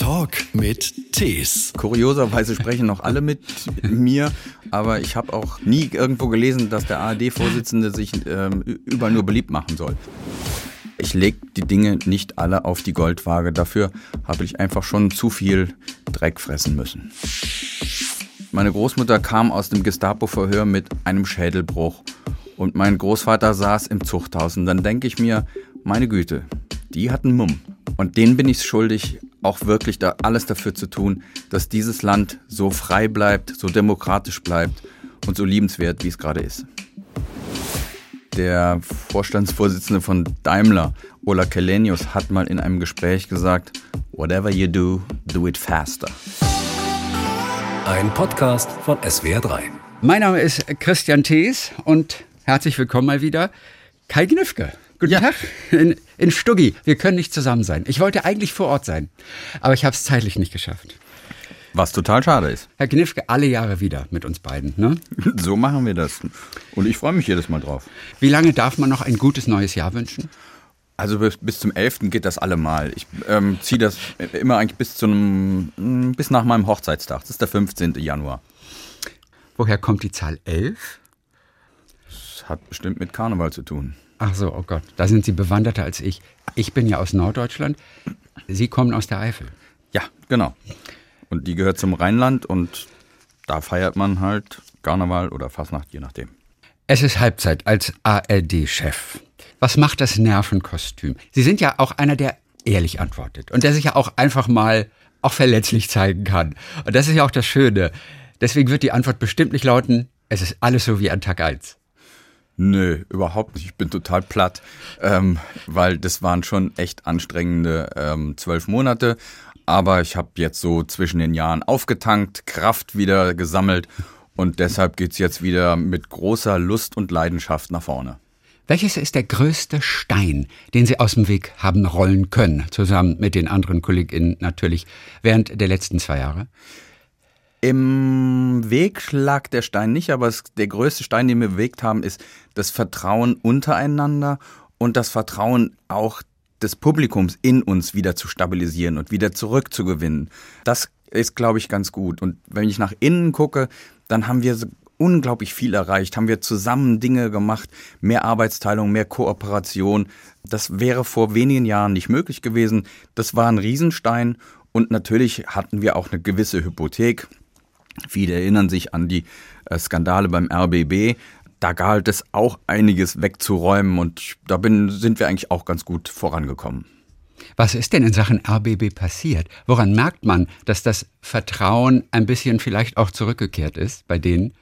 Talk mit Tees. Kurioserweise sprechen noch alle mit mir, aber ich habe auch nie irgendwo gelesen, dass der ARD-Vorsitzende sich ähm, überall nur beliebt machen soll. Ich lege die Dinge nicht alle auf die Goldwaage. Dafür habe ich einfach schon zu viel Dreck fressen müssen. Meine Großmutter kam aus dem Gestapo-Verhör mit einem Schädelbruch und mein Großvater saß im Zuchthaus. Und dann denke ich mir, meine Güte, die hatten Mumm. Und denen bin ich schuldig, auch wirklich da alles dafür zu tun, dass dieses Land so frei bleibt, so demokratisch bleibt und so liebenswert, wie es gerade ist. Der Vorstandsvorsitzende von Daimler, Ola Kelenius, hat mal in einem Gespräch gesagt, Whatever you do, do it faster. Ein Podcast von SWR3. Mein Name ist Christian Thees und herzlich willkommen mal wieder Kai Gnifke. Guten Ja. Tag in, in Stuggi. Wir können nicht zusammen sein. Ich wollte eigentlich vor Ort sein, aber ich habe es zeitlich nicht geschafft. Was total schade ist. Herr Gnifke, alle Jahre wieder mit uns beiden. Ne? So machen wir das. Und ich freue mich jedes Mal drauf. Wie lange darf man noch ein gutes neues Jahr wünschen? Also bis, bis zum 11. geht das allemal. Ich ähm, ziehe das immer eigentlich bis zum mm, bis nach meinem Hochzeitstag. Das ist der 15. Januar. Woher kommt die Zahl 11? Das hat bestimmt mit Karneval zu tun. Ach so, oh Gott, da sind Sie bewanderter als ich. Ich bin ja aus Norddeutschland. Sie kommen aus der Eifel. Ja, genau. Und die gehört zum Rheinland und da feiert man halt Karneval oder Fastnacht, je nachdem. Es ist Halbzeit als ARD-Chef. Was macht das Nervenkostüm? Sie sind ja auch einer, der ehrlich antwortet und der sich ja auch einfach mal auch verletzlich zeigen kann. Und das ist ja auch das Schöne. Deswegen wird die Antwort bestimmt nicht lauten, es ist alles so wie an Tag 1. Nö, überhaupt nicht. Ich bin total platt, ähm, weil das waren schon echt anstrengende ähm, zwölf Monate. Aber ich habe jetzt so zwischen den Jahren aufgetankt, Kraft wieder gesammelt und deshalb geht's jetzt wieder mit großer Lust und Leidenschaft nach vorne. Welches ist der größte Stein, den Sie aus dem Weg haben rollen können, zusammen mit den anderen KollegInnen natürlich, während der letzten zwei Jahre? Im Weg lag der Stein nicht, aber es, der größte Stein, den wir bewegt haben, ist das Vertrauen untereinander und das Vertrauen auch des Publikums in uns wieder zu stabilisieren und wieder zurückzugewinnen. Das ist, glaube ich, ganz gut. Und wenn ich nach innen gucke, dann haben wir unglaublich viel erreicht, haben wir zusammen Dinge gemacht, mehr Arbeitsteilung, mehr Kooperation. Das wäre vor wenigen Jahren nicht möglich gewesen. Das war ein Riesenstein und natürlich hatten wir auch eine gewisse Hypothek. Viele erinnern sich an die äh, Skandale beim RBB. Da galt es auch einiges wegzuräumen und da bin, sind wir eigentlich auch ganz gut vorangekommen. Was ist denn in Sachen RBB passiert? Woran merkt man, dass das Vertrauen ein bisschen vielleicht auch zurückgekehrt ist bei denen?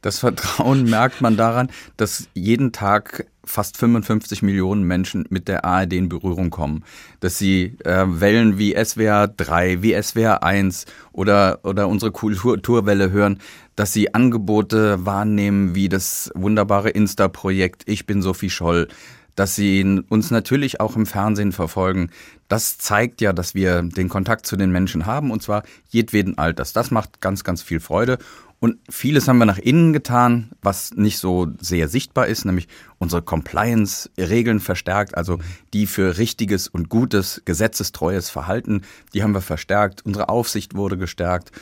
Das Vertrauen merkt man daran, dass jeden Tag fast 55 Millionen Menschen mit der ARD in Berührung kommen. Dass sie äh, Wellen wie SWR 3, wie SWR 1 oder, oder unsere Kulturwelle hören, dass sie Angebote wahrnehmen wie das wunderbare Insta-Projekt Ich bin Sophie Scholl, dass sie uns natürlich auch im Fernsehen verfolgen. Das zeigt ja, dass wir den Kontakt zu den Menschen haben und zwar jedweden Alters. Das macht ganz, ganz viel Freude. Und vieles haben wir nach innen getan, was nicht so sehr sichtbar ist, nämlich unsere Compliance-Regeln verstärkt, also die für richtiges und gutes, gesetzestreues Verhalten, die haben wir verstärkt. Unsere Aufsicht wurde gestärkt.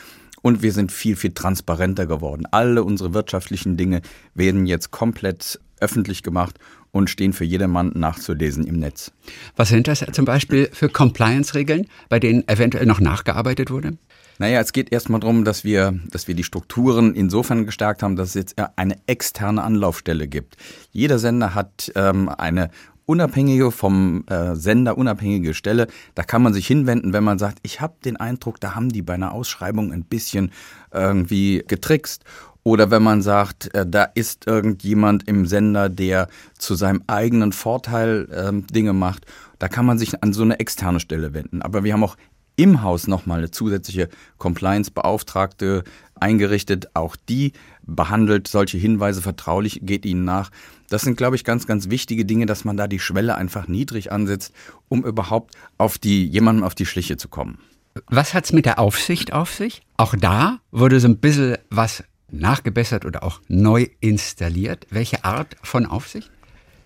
Und wir sind viel, viel transparenter geworden. Alle unsere wirtschaftlichen Dinge werden jetzt komplett öffentlich gemacht und stehen für jedermann nachzulesen im Netz. Was sind das zum Beispiel für Compliance-Regeln, bei denen eventuell noch nachgearbeitet wurde? Naja, es geht erstmal darum, dass wir, dass wir die Strukturen insofern gestärkt haben, dass es jetzt eine externe Anlaufstelle gibt. Jeder Sender hat ähm, eine unabhängige vom äh, Sender unabhängige Stelle. Da kann man sich hinwenden, wenn man sagt, ich habe den Eindruck, da haben die bei einer Ausschreibung ein bisschen irgendwie getrickst. Oder wenn man sagt, äh, da ist irgendjemand im Sender, der zu seinem eigenen Vorteil ähm, Dinge macht, da kann man sich an so eine externe Stelle wenden. Aber wir haben auch im Haus nochmal eine zusätzliche Compliance-Beauftragte eingerichtet. Auch die behandelt solche Hinweise vertraulich, geht ihnen nach. Das sind, glaube ich, ganz, ganz wichtige Dinge, dass man da die Schwelle einfach niedrig ansetzt, um überhaupt auf die, jemandem auf die Schliche zu kommen. Was hat's mit der Aufsicht auf sich? Auch da wurde so ein bisschen was nachgebessert oder auch neu installiert. Welche Art von Aufsicht?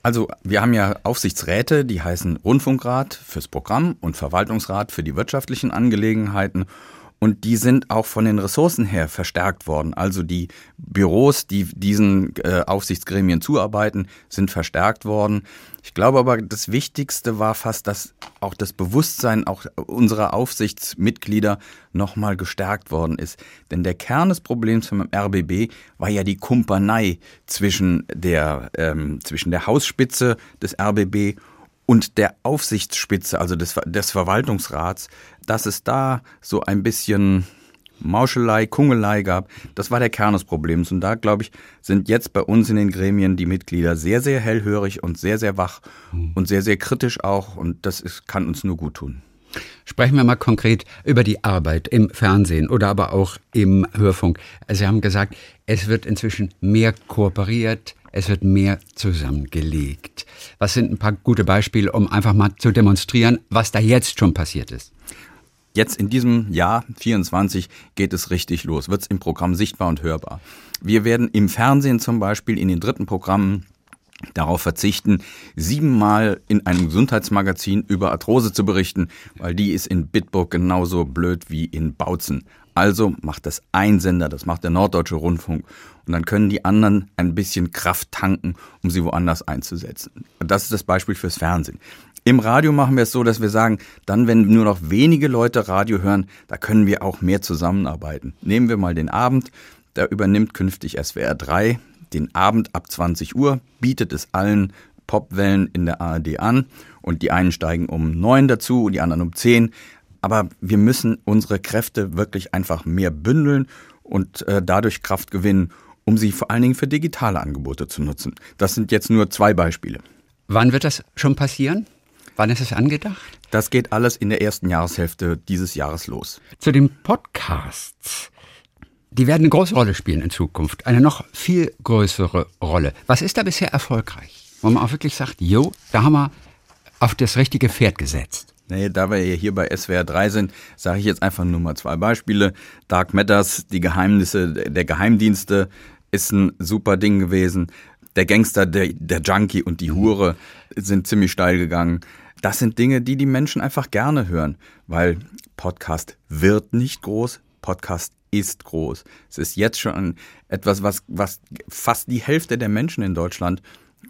Also wir haben ja Aufsichtsräte, die heißen Rundfunkrat fürs Programm und Verwaltungsrat für die wirtschaftlichen Angelegenheiten. Und die sind auch von den Ressourcen her verstärkt worden. Also die Büros, die diesen äh, Aufsichtsgremien zuarbeiten, sind verstärkt worden. Ich glaube aber, das Wichtigste war fast, dass auch das Bewusstsein auch unserer Aufsichtsmitglieder nochmal gestärkt worden ist. Denn der Kern des Problems vom RBB war ja die Kumpanei zwischen der, ähm, zwischen der Hausspitze des RBB und der Aufsichtsspitze, also des, des Verwaltungsrats, dass es da so ein bisschen Mauschelei, Kungelei gab, das war der Kern des Problems. Und da, glaube ich, sind jetzt bei uns in den Gremien die Mitglieder sehr, sehr hellhörig und sehr, sehr wach und sehr, sehr kritisch auch. Und das ist, kann uns nur gut tun. Sprechen wir mal konkret über die Arbeit im Fernsehen oder aber auch im Hörfunk. Sie haben gesagt, es wird inzwischen mehr kooperiert, es wird mehr zusammengelegt. Was sind ein paar gute Beispiele, um einfach mal zu demonstrieren, was da jetzt schon passiert ist? Jetzt in diesem Jahr 24 geht es richtig los, wird es im Programm sichtbar und hörbar. Wir werden im Fernsehen zum Beispiel in den dritten Programmen darauf verzichten, siebenmal in einem Gesundheitsmagazin über Arthrose zu berichten, weil die ist in Bitburg genauso blöd wie in Bautzen. Also macht das ein Sender, das macht der Norddeutsche Rundfunk. Und dann können die anderen ein bisschen Kraft tanken, um sie woanders einzusetzen. Das ist das Beispiel fürs Fernsehen. Im Radio machen wir es so, dass wir sagen, dann, wenn nur noch wenige Leute Radio hören, da können wir auch mehr zusammenarbeiten. Nehmen wir mal den Abend, da übernimmt künftig SWR 3 den Abend ab 20 Uhr, bietet es allen Popwellen in der ARD an und die einen steigen um neun dazu, die anderen um zehn. Aber wir müssen unsere Kräfte wirklich einfach mehr bündeln und äh, dadurch Kraft gewinnen, um sie vor allen Dingen für digitale Angebote zu nutzen. Das sind jetzt nur zwei Beispiele. Wann wird das schon passieren? Wann ist es angedacht? Das geht alles in der ersten Jahreshälfte dieses Jahres los. Zu den Podcasts. Die werden eine große Rolle spielen in Zukunft. Eine noch viel größere Rolle. Was ist da bisher erfolgreich? Wo man auch wirklich sagt, jo, da haben wir auf das richtige Pferd gesetzt. Nee, da wir ja hier bei SWR 3 sind, sage ich jetzt einfach nur mal zwei Beispiele. Dark Matters, die Geheimnisse der Geheimdienste, ist ein super Ding gewesen. Der Gangster, der, der Junkie und die Hure sind ziemlich steil gegangen. Das sind Dinge, die die Menschen einfach gerne hören, weil Podcast wird nicht groß, Podcast ist groß. Es ist jetzt schon etwas, was, was fast die Hälfte der Menschen in Deutschland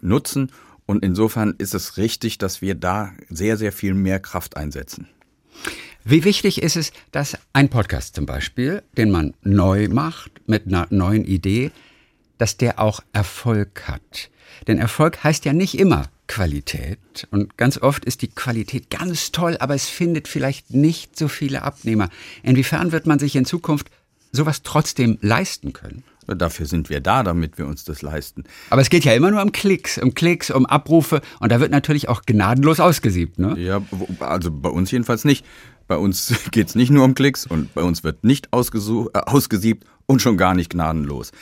nutzen und insofern ist es richtig, dass wir da sehr, sehr viel mehr Kraft einsetzen. Wie wichtig ist es, dass ein Podcast zum Beispiel, den man neu macht, mit einer neuen Idee, dass der auch Erfolg hat? Denn Erfolg heißt ja nicht immer Qualität. Und ganz oft ist die Qualität ganz toll, aber es findet vielleicht nicht so viele Abnehmer. Inwiefern wird man sich in Zukunft sowas trotzdem leisten können? Dafür sind wir da, damit wir uns das leisten. Aber es geht ja immer nur um Klicks, um Klicks, um Abrufe und da wird natürlich auch gnadenlos ausgesiebt, ne? Ja, also bei uns jedenfalls nicht. Bei uns geht es nicht nur um Klicks und bei uns wird nicht äh, ausgesiebt und schon gar nicht gnadenlos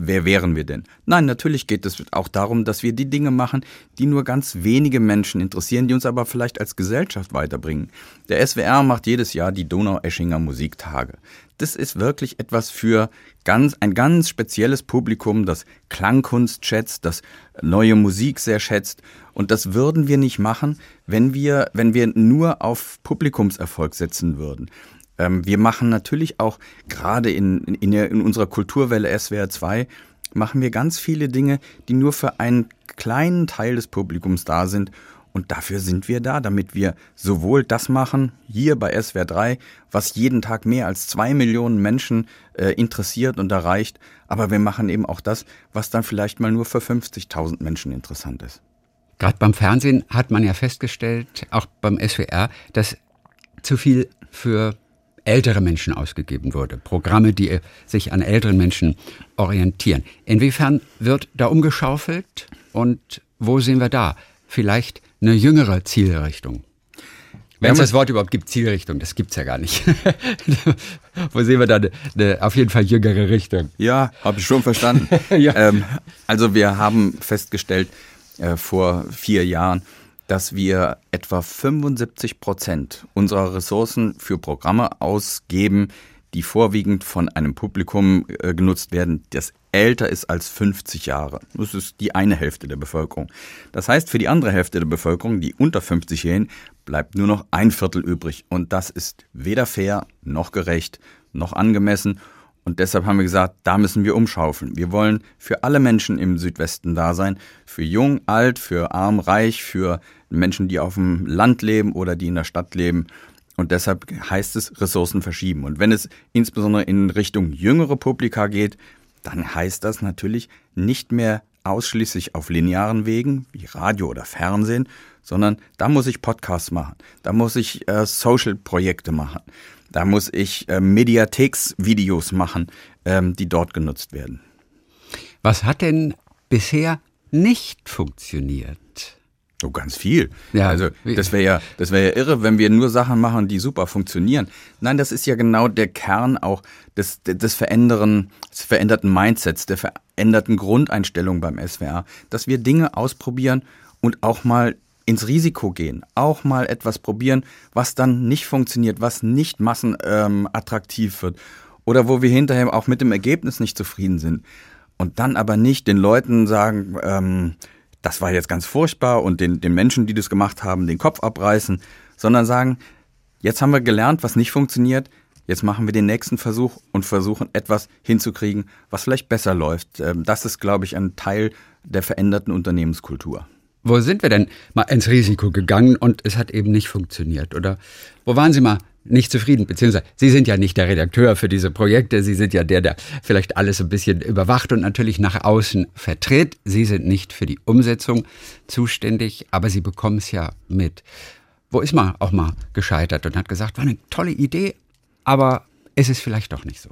wer wären wir denn? Nein, natürlich geht es auch darum, dass wir die Dinge machen, die nur ganz wenige Menschen interessieren, die uns aber vielleicht als Gesellschaft weiterbringen. Der SWR macht jedes Jahr die Donau-Eschinger Musiktage. Das ist wirklich etwas für ganz, ein ganz spezielles Publikum, das Klangkunst schätzt, das neue Musik sehr schätzt. Und das würden wir nicht machen, wenn wir, wenn wir nur auf Publikumserfolg setzen würden. Ähm, wir machen natürlich auch gerade in, in, in unserer Kulturwelle SWR 2 machen wir ganz viele Dinge, die nur für einen kleinen Teil des Publikums da sind. Und dafür sind wir da, damit wir sowohl das machen, hier bei SWR 3, was jeden Tag mehr als zwei Millionen Menschen äh, interessiert und erreicht, aber wir machen eben auch das, was dann vielleicht mal nur für 50.000 Menschen interessant ist. Gerade beim Fernsehen hat man ja festgestellt, auch beim SWR, dass zu viel für ältere Menschen ausgegeben wurde. Programme, die sich an älteren Menschen orientieren. Inwiefern wird da umgeschaufelt und wo sehen wir da vielleicht eine jüngere Zielrichtung? Wenn es das Wort überhaupt gibt, Zielrichtung, das gibt's ja gar nicht. Wo sehen wir da eine, eine, auf jeden Fall jüngere Richtung? Ja, habe ich schon verstanden. ja. ähm, also wir haben festgestellt äh, vor vier Jahren, dass wir etwa 75 Prozent unserer Ressourcen für Programme ausgeben, die vorwiegend von einem Publikum äh, genutzt werden, das älter ist als 50 Jahre. Das ist die eine Hälfte der Bevölkerung. Das heißt, für die andere Hälfte der Bevölkerung, die unter 50-Jährigen, bleibt nur noch ein Viertel übrig. Und das ist weder fair, noch gerecht, noch angemessen. Und deshalb haben wir gesagt, da müssen wir umschaufeln. Wir wollen für alle Menschen im Südwesten da sein. Für jung, alt, für arm, reich, für Menschen, die auf dem Land leben oder die in der Stadt leben. Und deshalb heißt es Ressourcen verschieben. Und wenn es insbesondere in Richtung jüngere Publika geht, dann heißt das natürlich nicht mehr ausschließlich auf linearen Wegen wie Radio oder Fernsehen, sondern da muss ich Podcasts machen, da muss ich äh, Social-Projekte machen, da muss ich äh, Mediatheks-Videos machen, ähm, die dort genutzt werden. Was hat denn bisher nicht funktioniert? Oh, ganz viel. Ja, also das wäre ja, das wäre ja irre, wenn wir nur Sachen machen, die super funktionieren. Nein, das ist ja genau der Kern auch des, des veränderen, des veränderten Mindsets, der veränderten Grundeinstellung beim SWR, dass wir Dinge ausprobieren und auch mal ins Risiko gehen, auch mal etwas probieren, was dann nicht funktioniert, was nicht massenattraktiv ähm, wird oder wo wir hinterher auch mit dem Ergebnis nicht zufrieden sind. Und dann aber nicht den Leuten sagen, ähm, das war jetzt ganz furchtbar und den, den Menschen, die das gemacht haben, den Kopf abreißen, sondern sagen, jetzt haben wir gelernt, was nicht funktioniert, jetzt machen wir den nächsten Versuch und versuchen etwas hinzukriegen, was vielleicht besser läuft. Ähm, das ist, glaube ich, ein Teil der veränderten Unternehmenskultur. Wo sind wir denn mal ins Risiko gegangen und es hat eben nicht funktioniert? Oder wo waren Sie mal nicht zufrieden, beziehungsweise Sie sind ja nicht der Redakteur für diese Projekte, Sie sind ja der, der vielleicht alles ein bisschen überwacht und natürlich nach außen vertritt. Sie sind nicht für die Umsetzung zuständig, aber Sie bekommen es ja mit. Wo ist man auch mal gescheitert und hat gesagt, war eine tolle Idee, aber es ist vielleicht doch nicht so.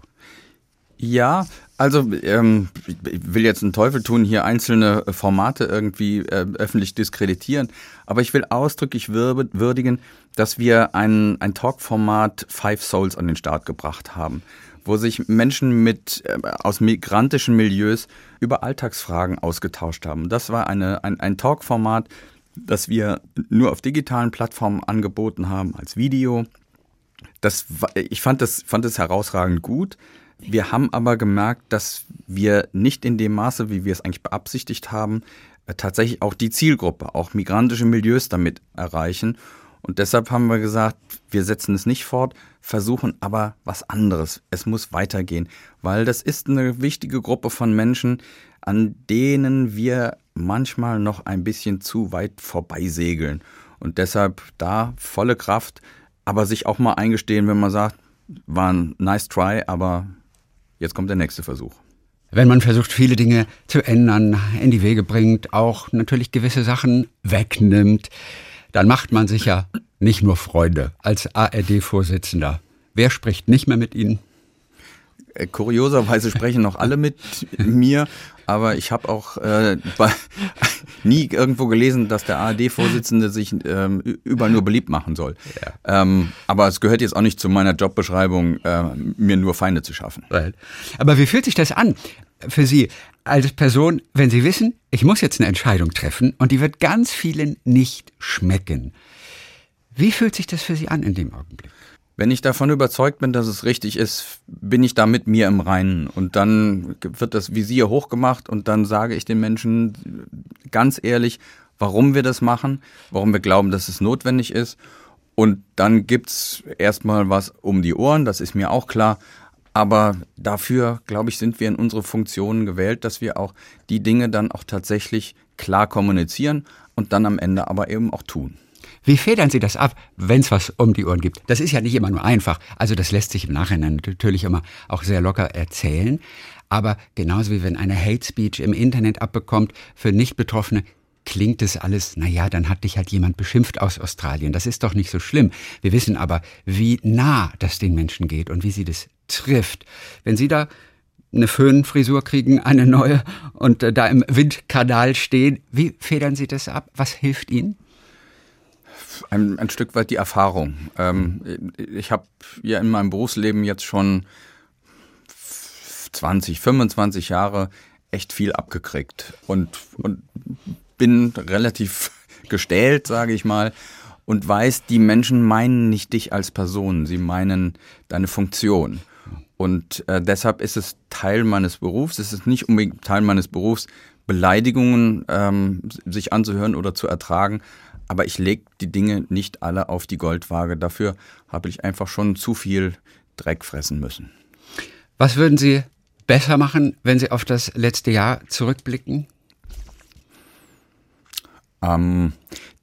Ja, also ähm, ich will jetzt einen Teufel tun, hier einzelne Formate irgendwie äh, öffentlich diskreditieren, aber ich will ausdrücklich würdigen, dass wir ein, ein Talk-Format Five Souls an den Start gebracht haben, wo sich Menschen mit äh, aus migrantischen Milieus über Alltagsfragen ausgetauscht haben. Das war eine, ein, ein Talk-Format, das wir nur auf digitalen Plattformen angeboten haben als Video. Das, ich fand das, fand das herausragend gut. Wir haben aber gemerkt, dass wir nicht in dem Maße, wie wir es eigentlich beabsichtigt haben, äh, tatsächlich auch die Zielgruppe, auch migrantische Milieus damit erreichen. Und deshalb haben wir gesagt, wir setzen es nicht fort, versuchen aber was anderes. Es muss weitergehen, weil das ist eine wichtige Gruppe von Menschen, an denen wir manchmal noch ein bisschen zu weit vorbeisegeln. Und deshalb da volle Kraft, aber sich auch mal eingestehen, wenn man sagt, war ein nice try, aber Jetzt kommt der nächste Versuch. Wenn man versucht, viele Dinge zu ändern, in die Wege bringt, auch natürlich gewisse Sachen wegnimmt, dann macht man sich ja nicht nur Freunde als ARD-Vorsitzender. Wer spricht nicht mehr mit Ihnen? Äh, kurioserweise sprechen noch alle mit mir, aber ich habe auch äh, bei, nie irgendwo gelesen, dass der ARD-Vorsitzende sich ähm, überall nur beliebt machen soll. Ja. Ähm, aber es gehört jetzt auch nicht zu meiner Jobbeschreibung, äh, mir nur Feinde zu schaffen. Aber wie fühlt sich das an für Sie als Person, wenn Sie wissen, ich muss jetzt eine Entscheidung treffen und die wird ganz vielen nicht schmecken? Wie fühlt sich das für Sie an in dem Augenblick? Wenn ich davon überzeugt bin, dass es richtig ist, bin ich da mit mir im Reinen. Und dann wird das Visier hochgemacht und dann sage ich den Menschen ganz ehrlich, warum wir das machen, warum wir glauben, dass es notwendig ist. Und dann gibt's erstmal was um die Ohren, das ist mir auch klar. Aber dafür, glaube ich, sind wir in unsere Funktionen gewählt, dass wir auch die Dinge dann auch tatsächlich klar kommunizieren und dann am Ende aber eben auch tun. Wie federn Sie das ab, wenn es was um die Ohren gibt? Das ist ja nicht immer nur einfach. Also das lässt sich im Nachhinein natürlich immer auch sehr locker erzählen. Aber genauso wie wenn eine Hate Speech im Internet abbekommt, für Nicht-Betroffene klingt es alles, naja, dann hat dich halt jemand beschimpft aus Australien. Das ist doch nicht so schlimm. Wir wissen aber, wie nah das den Menschen geht und wie sie das trifft. Wenn Sie da eine Föhnfrisur kriegen, eine neue und äh, da im Windkanal stehen, wie federn Sie das ab? Was hilft Ihnen? ein, ein Stück weit die Erfahrung. Ähm, ich habe ja in meinem Berufsleben jetzt schon 20, 25 Jahre echt viel abgekriegt und, und bin relativ gestählt, sage ich mal, und weiß, die Menschen meinen nicht dich als Person, sie meinen deine Funktion. Und äh, deshalb ist es Teil meines Berufs. Es ist nicht unbedingt Teil meines Berufs, Beleidigungen ähm, sich anzuhören oder zu ertragen. Aber ich lege die Dinge nicht alle auf die Goldwaage. Dafür habe ich einfach schon zu viel Dreck fressen müssen. Was würden Sie besser machen, wenn Sie auf das letzte Jahr zurückblicken? Ähm,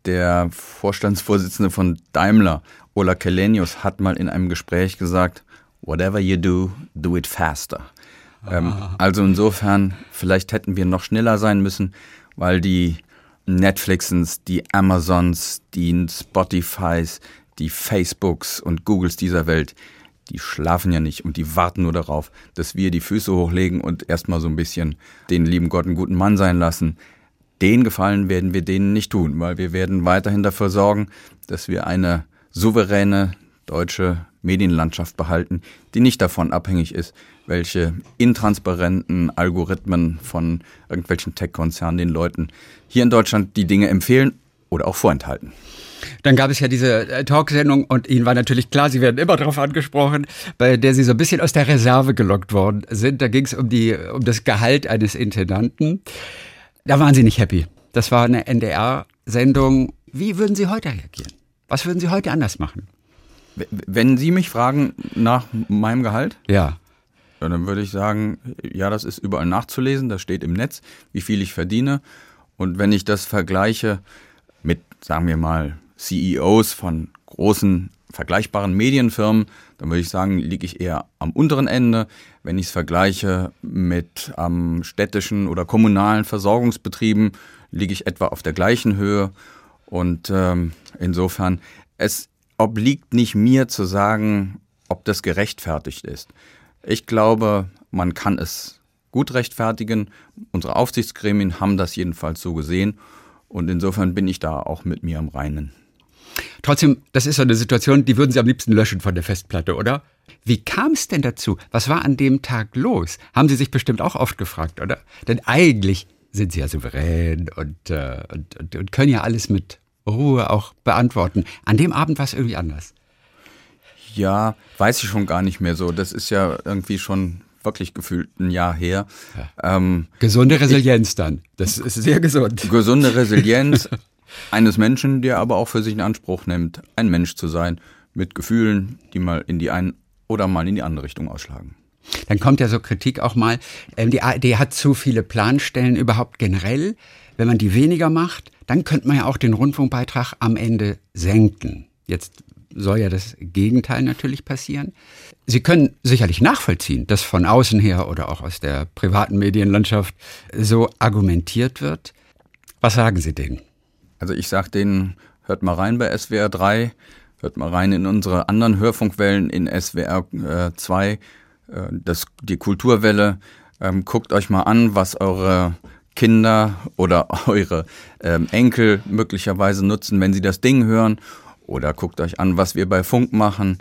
der Vorstandsvorsitzende von Daimler, Ola Kelenius, hat mal in einem Gespräch gesagt, whatever you do, do it faster. Ähm, also insofern, vielleicht hätten wir noch schneller sein müssen, weil die Netflixens, die Amazons, die Spotifys, die Facebooks und Googles dieser Welt, die schlafen ja nicht und die warten nur darauf, dass wir die Füße hochlegen und erstmal so ein bisschen den lieben Gott einen guten Mann sein lassen. Den Gefallen werden wir denen nicht tun, weil wir werden weiterhin dafür sorgen, dass wir eine souveräne deutsche Medienlandschaft behalten, die nicht davon abhängig ist, welche intransparenten Algorithmen von irgendwelchen Tech-Konzernen den Leuten hier in Deutschland die Dinge empfehlen oder auch vorenthalten. Dann gab es ja diese äh, Talksendung und Ihnen war natürlich klar, Sie werden immer darauf angesprochen, bei der Sie so ein bisschen aus der Reserve gelockt worden sind. Da ging es um, die, um das Gehalt eines Intendanten. Da waren Sie nicht happy. Das war eine NDR-Sendung. Wie würden Sie heute reagieren? Was würden Sie heute anders machen? Wenn Sie mich fragen nach meinem Gehalt? Ja. Dann würde ich sagen, ja, das ist überall nachzulesen, das steht im Netz, wie viel ich verdiene. Und wenn ich das vergleiche mit, sagen wir mal, CEOs von großen vergleichbaren Medienfirmen, dann würde ich sagen, liege ich eher am unteren Ende. Wenn ich es vergleiche mit ähm, städtischen oder kommunalen Versorgungsbetrieben, liege ich etwa auf der gleichen Höhe. Und ähm, insofern, es obliegt nicht mir zu sagen, ob das gerechtfertigt ist. Ich glaube, man kann es gut rechtfertigen. Unsere Aufsichtsgremien haben das jedenfalls so gesehen. Und insofern bin ich da auch mit mir am Reinen. Trotzdem, das ist so eine Situation, die würden Sie am liebsten löschen von der Festplatte, oder? Wie kam es denn dazu? Was war an dem Tag los? Haben Sie sich bestimmt auch oft gefragt, oder? Denn eigentlich sind Sie ja souverän und, äh, und, und, und können ja alles mit Ruhe auch beantworten. An dem Abend war es irgendwie anders. Ja, weiß ich schon gar nicht mehr so. Das ist ja irgendwie schon wirklich gefühlt ein Jahr her. Ja. Ähm, gesunde Resilienz ich, dann. Das ist sehr gesund. Gesunde Resilienz eines Menschen, der aber auch für sich in Anspruch nimmt, ein Mensch zu sein, mit Gefühlen, die mal in die eine oder mal in die andere Richtung ausschlagen. Dann kommt ja so Kritik auch mal, ähm, die ARD hat zu viele Planstellen überhaupt generell. Wenn man die weniger macht, dann könnte man ja auch den Rundfunkbeitrag am Ende senken. Jetzt soll ja das Gegenteil natürlich passieren. Sie können sicherlich nachvollziehen, dass von außen her oder auch aus der privaten Medienlandschaft so argumentiert wird. Was sagen Sie denen? Also ich sage denen, hört mal rein bei SWR 3, hört mal rein in unsere anderen Hörfunkwellen in SWR äh, 2, äh, das, die Kulturwelle. Ähm, guckt euch mal an, was eure Kinder oder eure ähm, Enkel möglicherweise nutzen, wenn sie das Ding hören. Oder guckt euch an, was wir bei Funk machen.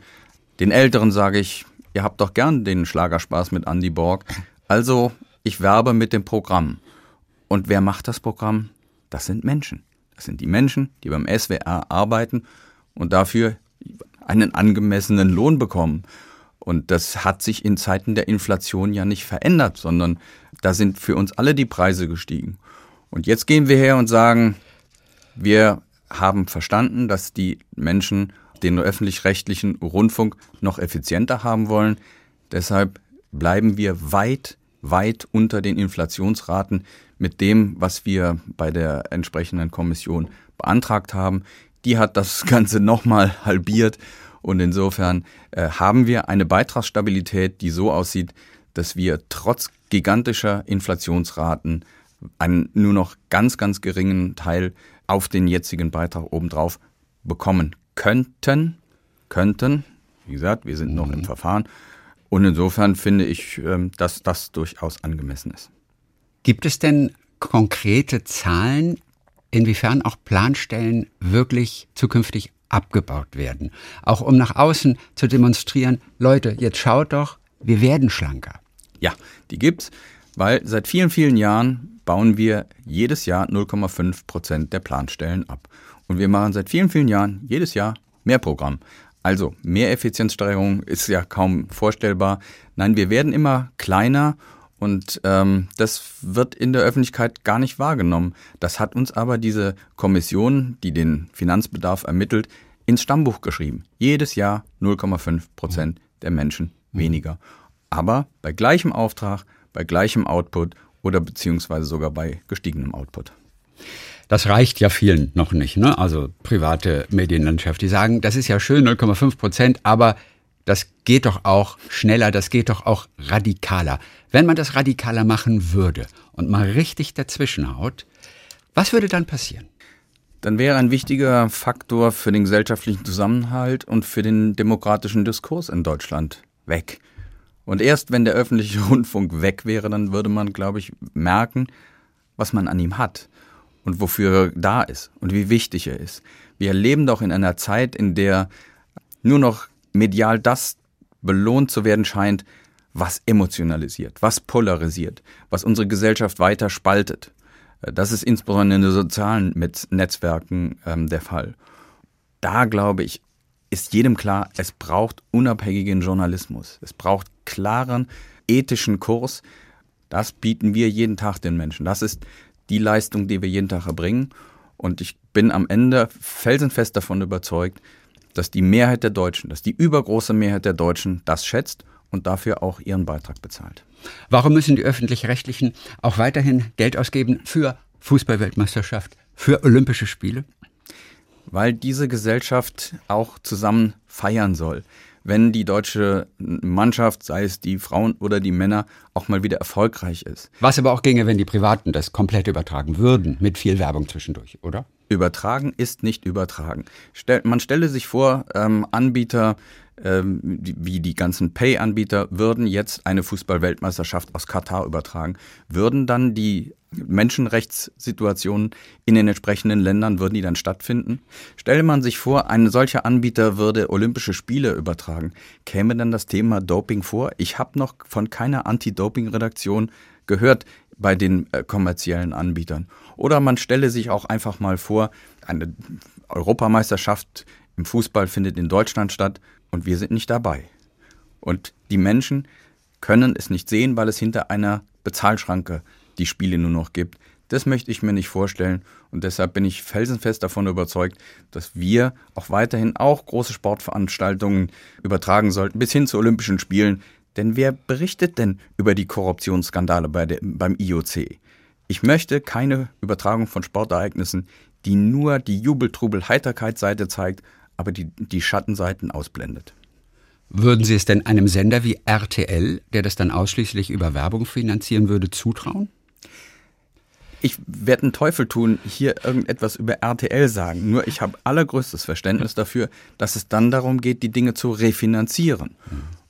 Den Älteren sage ich, ihr habt doch gern den Schlagerspaß mit Andy Borg. Also, ich werbe mit dem Programm. Und wer macht das Programm? Das sind Menschen. Das sind die Menschen, die beim SWR arbeiten und dafür einen angemessenen Lohn bekommen. Und das hat sich in Zeiten der Inflation ja nicht verändert, sondern da sind für uns alle die Preise gestiegen. Und jetzt gehen wir her und sagen, wir haben verstanden, dass die Menschen den öffentlich-rechtlichen Rundfunk noch effizienter haben wollen. Deshalb bleiben wir weit, weit unter den Inflationsraten mit dem, was wir bei der entsprechenden Kommission beantragt haben. Die hat das Ganze nochmal halbiert und insofern äh, haben wir eine Beitragsstabilität, die so aussieht, dass wir trotz gigantischer Inflationsraten einen nur noch ganz, ganz geringen Teil auf den jetzigen Beitrag obendrauf bekommen könnten. Könnten. Wie gesagt, wir sind noch im mhm. Verfahren. Und insofern finde ich, ähm, dass das durchaus angemessen ist. Gibt es denn konkrete Zahlen, inwiefern auch Planstellen wirklich zukünftig abgebaut werden? Auch um nach außen zu demonstrieren, Leute, jetzt schaut doch, wir werden schlanker. Ja, die gibt's, weil seit vielen, vielen Jahren bauen wir jedes Jahr 0,5 Prozent der Planstellen ab. Und wir machen seit vielen, vielen Jahren jedes Jahr mehr Programm. Also, mehr Effizienzsteigerung ist ja kaum vorstellbar. Nein, wir werden immer kleiner und ähm, das wird in der Öffentlichkeit gar nicht wahrgenommen. Das hat uns aber diese Kommission, die den Finanzbedarf ermittelt, ins Stammbuch geschrieben. Jedes Jahr 0,5 Prozent der Menschen weniger. Aber bei gleichem Auftrag, bei gleichem Output oder beziehungsweise sogar bei gestiegenem Output. Das reicht ja vielen noch nicht, ne? Also private Medienlandschaft, die sagen, das ist ja schön, 0,5 Prozent, aber das geht doch auch schneller, das geht doch auch radikaler. Wenn man das radikaler machen würde und mal richtig dazwischenhaut, was würde dann passieren? Dann wäre ein wichtiger Faktor für den gesellschaftlichen Zusammenhalt und für den demokratischen Diskurs in Deutschland weg. Und erst wenn der öffentliche Rundfunk weg wäre, dann würde man, glaube ich, merken, was man an ihm hat und wofür er da ist und wie wichtig er ist. Wir leben doch in einer Zeit, in der nur noch medial das belohnt zu werden scheint, was emotionalisiert, was polarisiert, was unsere Gesellschaft weiter spaltet. Das ist insbesondere in den sozialen Netzwerken ähm, der Fall. Da glaube ich, ist jedem klar, es braucht unabhängigen Journalismus. Es braucht klaren ethischen Kurs. Das bieten wir jeden Tag den Menschen. Das ist die Leistung, die wir jeden Tag erbringen. Und ich bin am Ende felsenfest davon überzeugt, dass die Mehrheit der Deutschen, dass die übergroße Mehrheit der Deutschen das schätzt und dafür auch ihren Beitrag bezahlt. Warum müssen die öffentlich-rechtlichen auch weiterhin Geld ausgeben für Fußballweltmeisterschaft, für Olympische Spiele? Weil diese Gesellschaft auch zusammen feiern soll. Wenn die deutsche Mannschaft, sei es die Frauen oder die Männer, auch mal wieder erfolgreich ist. Was aber auch ginge, wenn die Privaten das komplett übertragen würden, mit viel Werbung zwischendurch, oder? Übertragen ist nicht übertragen. man stelle sich vor, ähm, Anbieter ähm, wie die ganzen Pay-Anbieter würden jetzt eine Fußball-Weltmeisterschaft aus Katar übertragen, würden dann die Menschenrechtssituationen in den entsprechenden Ländern, würden die dann stattfinden? Stelle man sich vor, ein solcher Anbieter würde Olympische Spiele übertragen, käme dann das Thema Doping vor? Ich habe noch von keiner Anti-Doping-Redaktion gehört bei den äh, kommerziellen Anbietern. Oder man stelle sich auch einfach mal vor, eine Europameisterschaft im Fußball findet in Deutschland statt und wir sind nicht dabei. Und die Menschen können es nicht sehen, weil es hinter einer Bezahlschranke die Spiele nur noch gibt. Das möchte ich mir nicht vorstellen und deshalb bin ich felsenfest davon überzeugt, dass wir auch weiterhin auch große Sportveranstaltungen übertragen sollten, bis hin zu Olympischen Spielen. Denn wer berichtet denn über die Korruptionsskandale bei der, beim IOC? Ich möchte keine Übertragung von Sportereignissen, die nur die Jubel-Trubel-Heiterkeit-Seite zeigt, aber die, die Schattenseiten ausblendet. Würden Sie es denn einem Sender wie RTL, der das dann ausschließlich über Werbung finanzieren würde, zutrauen? Ich werde einen Teufel tun, hier irgendetwas über RTL sagen. Nur ich habe allergrößtes Verständnis dafür, dass es dann darum geht, die Dinge zu refinanzieren.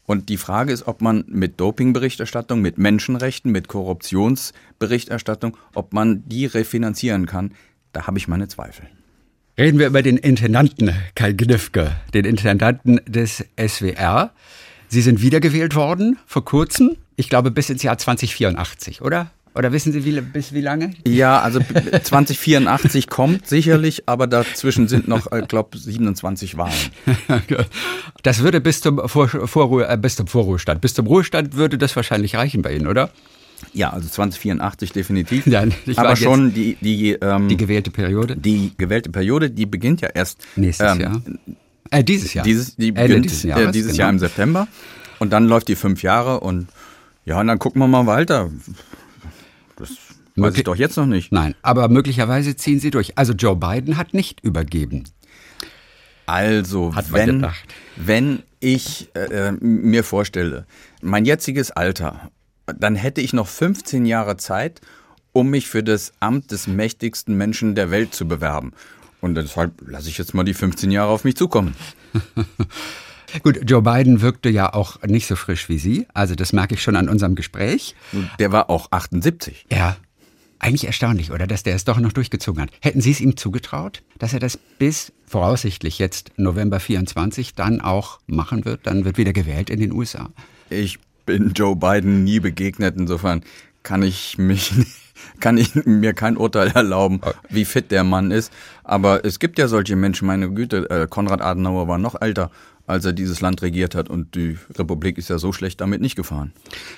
Und die Frage ist, ob man mit Dopingberichterstattung, mit Menschenrechten, mit Korruptionsberichterstattung, ob man die refinanzieren kann. Da habe ich meine Zweifel. Reden wir über den Intendanten Kai Gnifke, den Intendanten des SWR. Sie sind wiedergewählt worden vor kurzem, ich glaube bis ins Jahr 2084, oder? Oder wissen Sie, wie, bis wie lange? Ja, also 2084 kommt sicherlich, aber dazwischen sind noch, ich glaube, 27 Wahlen. Das würde bis zum, Vor Vorruhe, äh, bis zum Vorruhestand, bis zum Ruhestand würde das wahrscheinlich reichen bei Ihnen, oder? Ja, also 2084 definitiv. Ja, Aber schon die, die, ähm, die gewählte Periode? Die gewählte Periode, die beginnt ja erst nächstes ähm, Jahr. Äh, dieses Jahr. Dieses, die beginnt dieses, Jahres, äh, dieses genau. Jahr im September. Und dann läuft die fünf Jahre und ja, und dann gucken wir mal weiter. Das weiß Möglich ich doch jetzt noch nicht. Nein, aber möglicherweise ziehen sie durch. Also Joe Biden hat nicht übergeben. Also, hat wenn, wenn ich äh, äh, mir vorstelle, mein jetziges Alter dann hätte ich noch 15 Jahre Zeit, um mich für das Amt des mächtigsten Menschen der Welt zu bewerben. Und deshalb lasse ich jetzt mal die 15 Jahre auf mich zukommen. Gut, Joe Biden wirkte ja auch nicht so frisch wie Sie. Also das merke ich schon an unserem Gespräch. Der war auch 78. Ja, eigentlich erstaunlich, oder? Dass der es doch noch durchgezogen hat. Hätten Sie es ihm zugetraut, dass er das bis voraussichtlich jetzt November 24 dann auch machen wird? Dann wird wieder gewählt in den USA. Ich bin Joe Biden nie begegnet. Insofern kann ich mich kann ich mir kein Urteil erlauben, wie fit der Mann ist. Aber es gibt ja solche Menschen, meine Güte, äh, Konrad Adenauer war noch älter als er dieses Land regiert hat. Und die Republik ist ja so schlecht damit nicht gefahren.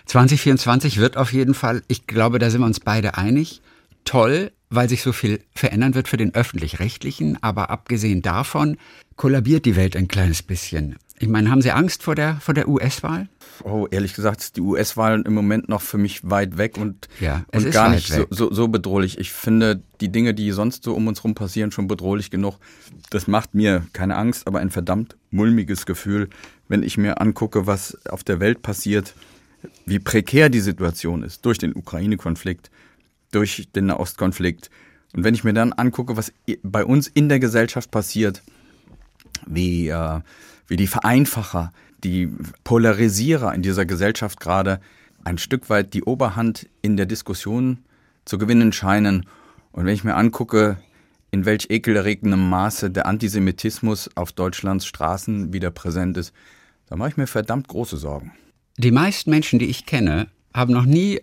2024 wird auf jeden Fall, ich glaube, da sind wir uns beide einig, toll, weil sich so viel verändern wird für den öffentlich-rechtlichen. Aber abgesehen davon kollabiert die Welt ein kleines bisschen. Ich meine, haben Sie Angst vor der, vor der US-Wahl? Oh, ehrlich gesagt ist die US-Wahl im Moment noch für mich weit weg und, Ja, und gar nicht so, so, so bedrohlich. Ich finde die Dinge, die sonst so um uns rum passieren, schon bedrohlich genug. Das macht mir keine Angst, aber ein verdammt mulmiges Gefühl, wenn ich mir angucke, was auf der Welt passiert, wie prekär die Situation ist durch den Ukraine-Konflikt, durch den Nahostkonflikt. Und wenn ich mir dann angucke, was bei uns in der Gesellschaft passiert, wie, äh, wie die Vereinfacher, die Polarisierer in dieser Gesellschaft gerade ein Stück weit die Oberhand in der Diskussion zu gewinnen scheinen. Und wenn ich mir angucke, in welch ekelerregendem Maße der Antisemitismus auf Deutschlands Straßen wieder präsent ist, da mache ich mir verdammt große Sorgen. Die meisten Menschen, die ich kenne, haben noch nie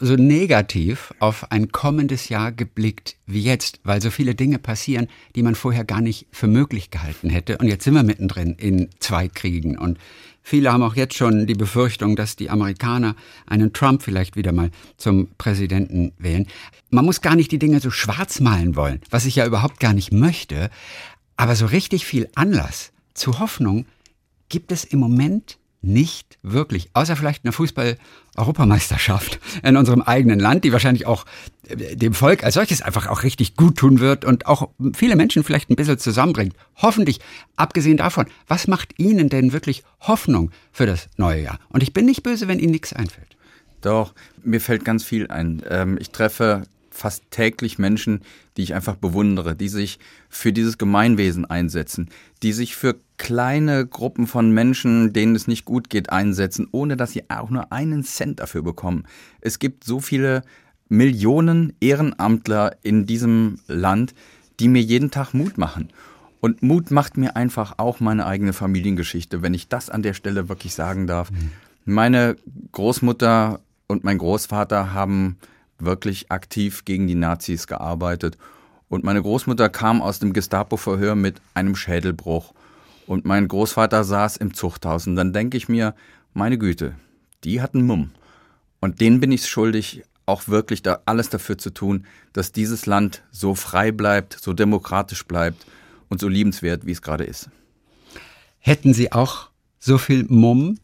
so negativ auf ein kommendes Jahr geblickt wie jetzt, weil so viele Dinge passieren, die man vorher gar nicht für möglich gehalten hätte. Und jetzt sind wir mittendrin in zwei Kriegen. Und viele haben auch jetzt schon die Befürchtung, dass die Amerikaner einen Trump vielleicht wieder mal zum Präsidenten wählen. Man muss gar nicht die Dinge so schwarz malen wollen, was ich ja überhaupt gar nicht möchte. Aber so richtig viel Anlass zu Hoffnung gibt es im Moment nicht wirklich, außer vielleicht eine Fußball-Europameisterschaft in unserem eigenen Land, die wahrscheinlich auch äh, dem Volk als solches einfach auch richtig gut tun wird und auch viele Menschen vielleicht ein bisschen zusammenbringt. Hoffentlich, abgesehen davon, was macht Ihnen denn wirklich Hoffnung für das neue Jahr? Und ich bin nicht böse, wenn Ihnen nichts einfällt. Doch, mir fällt ganz viel ein. Ähm, ich treffe fast täglich Menschen, die ich einfach bewundere, die sich für dieses Gemeinwesen einsetzen, die sich für kleine Gruppen von Menschen, denen es nicht gut geht, einsetzen, ohne dass sie auch nur einen Cent dafür bekommen. Es gibt so viele Millionen Ehrenamtler in diesem Land, die mir jeden Tag Mut machen. Und Mut macht mir einfach auch meine eigene Familiengeschichte, wenn ich das an der Stelle wirklich sagen darf. Meine Großmutter und mein Großvater haben wirklich aktiv gegen die Nazis gearbeitet. Und meine Großmutter kam aus dem Gestapo-Verhör mit einem Schädelbruch. Und mein Großvater saß im Zuchthaus. Und dann denke ich mir, meine Güte, die hatten Mumm. Und denen bin ich schuldig, auch wirklich da alles dafür zu tun, dass dieses Land so frei bleibt, so demokratisch bleibt und so liebenswert, wie es gerade ist. Hätten Sie auch so viel Mumm,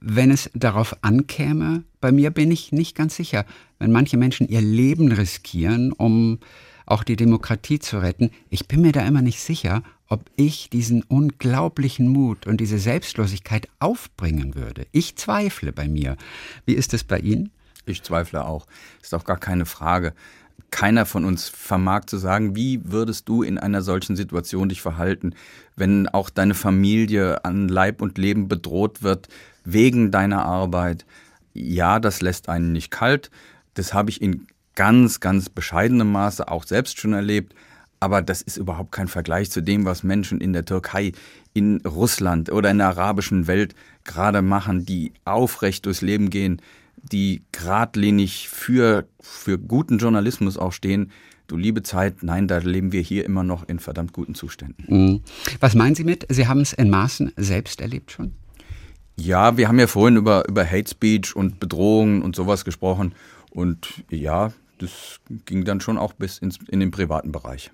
wenn es darauf ankäme? Bei mir bin ich nicht ganz sicher. Wenn manche Menschen ihr Leben riskieren, um auch die Demokratie zu retten, ich bin mir da immer nicht sicher, ob ich diesen unglaublichen Mut und diese Selbstlosigkeit aufbringen würde. Ich zweifle bei mir. Wie ist es bei Ihnen? Ich zweifle auch. Ist auch gar keine Frage. Keiner von uns vermag zu sagen, wie würdest du in einer solchen Situation dich verhalten, wenn auch deine Familie an Leib und Leben bedroht wird wegen deiner Arbeit. Ja, das lässt einen nicht kalt. Das habe ich in ganz, ganz bescheidenem Maße auch selbst schon erlebt. Aber das ist überhaupt kein Vergleich zu dem, was Menschen in der Türkei, in Russland oder in der arabischen Welt gerade machen, die aufrecht durchs Leben gehen, die geradlinig für, für guten Journalismus auch stehen. Du liebe Zeit, nein, da leben wir hier immer noch in verdammt guten Zuständen. Mhm. Was meinen Sie mit, Sie haben es in Maßen selbst erlebt schon? Ja, wir haben ja vorhin über, über Hate Speech und Bedrohungen und sowas gesprochen. Und ja, das ging dann schon auch bis ins, in den privaten Bereich.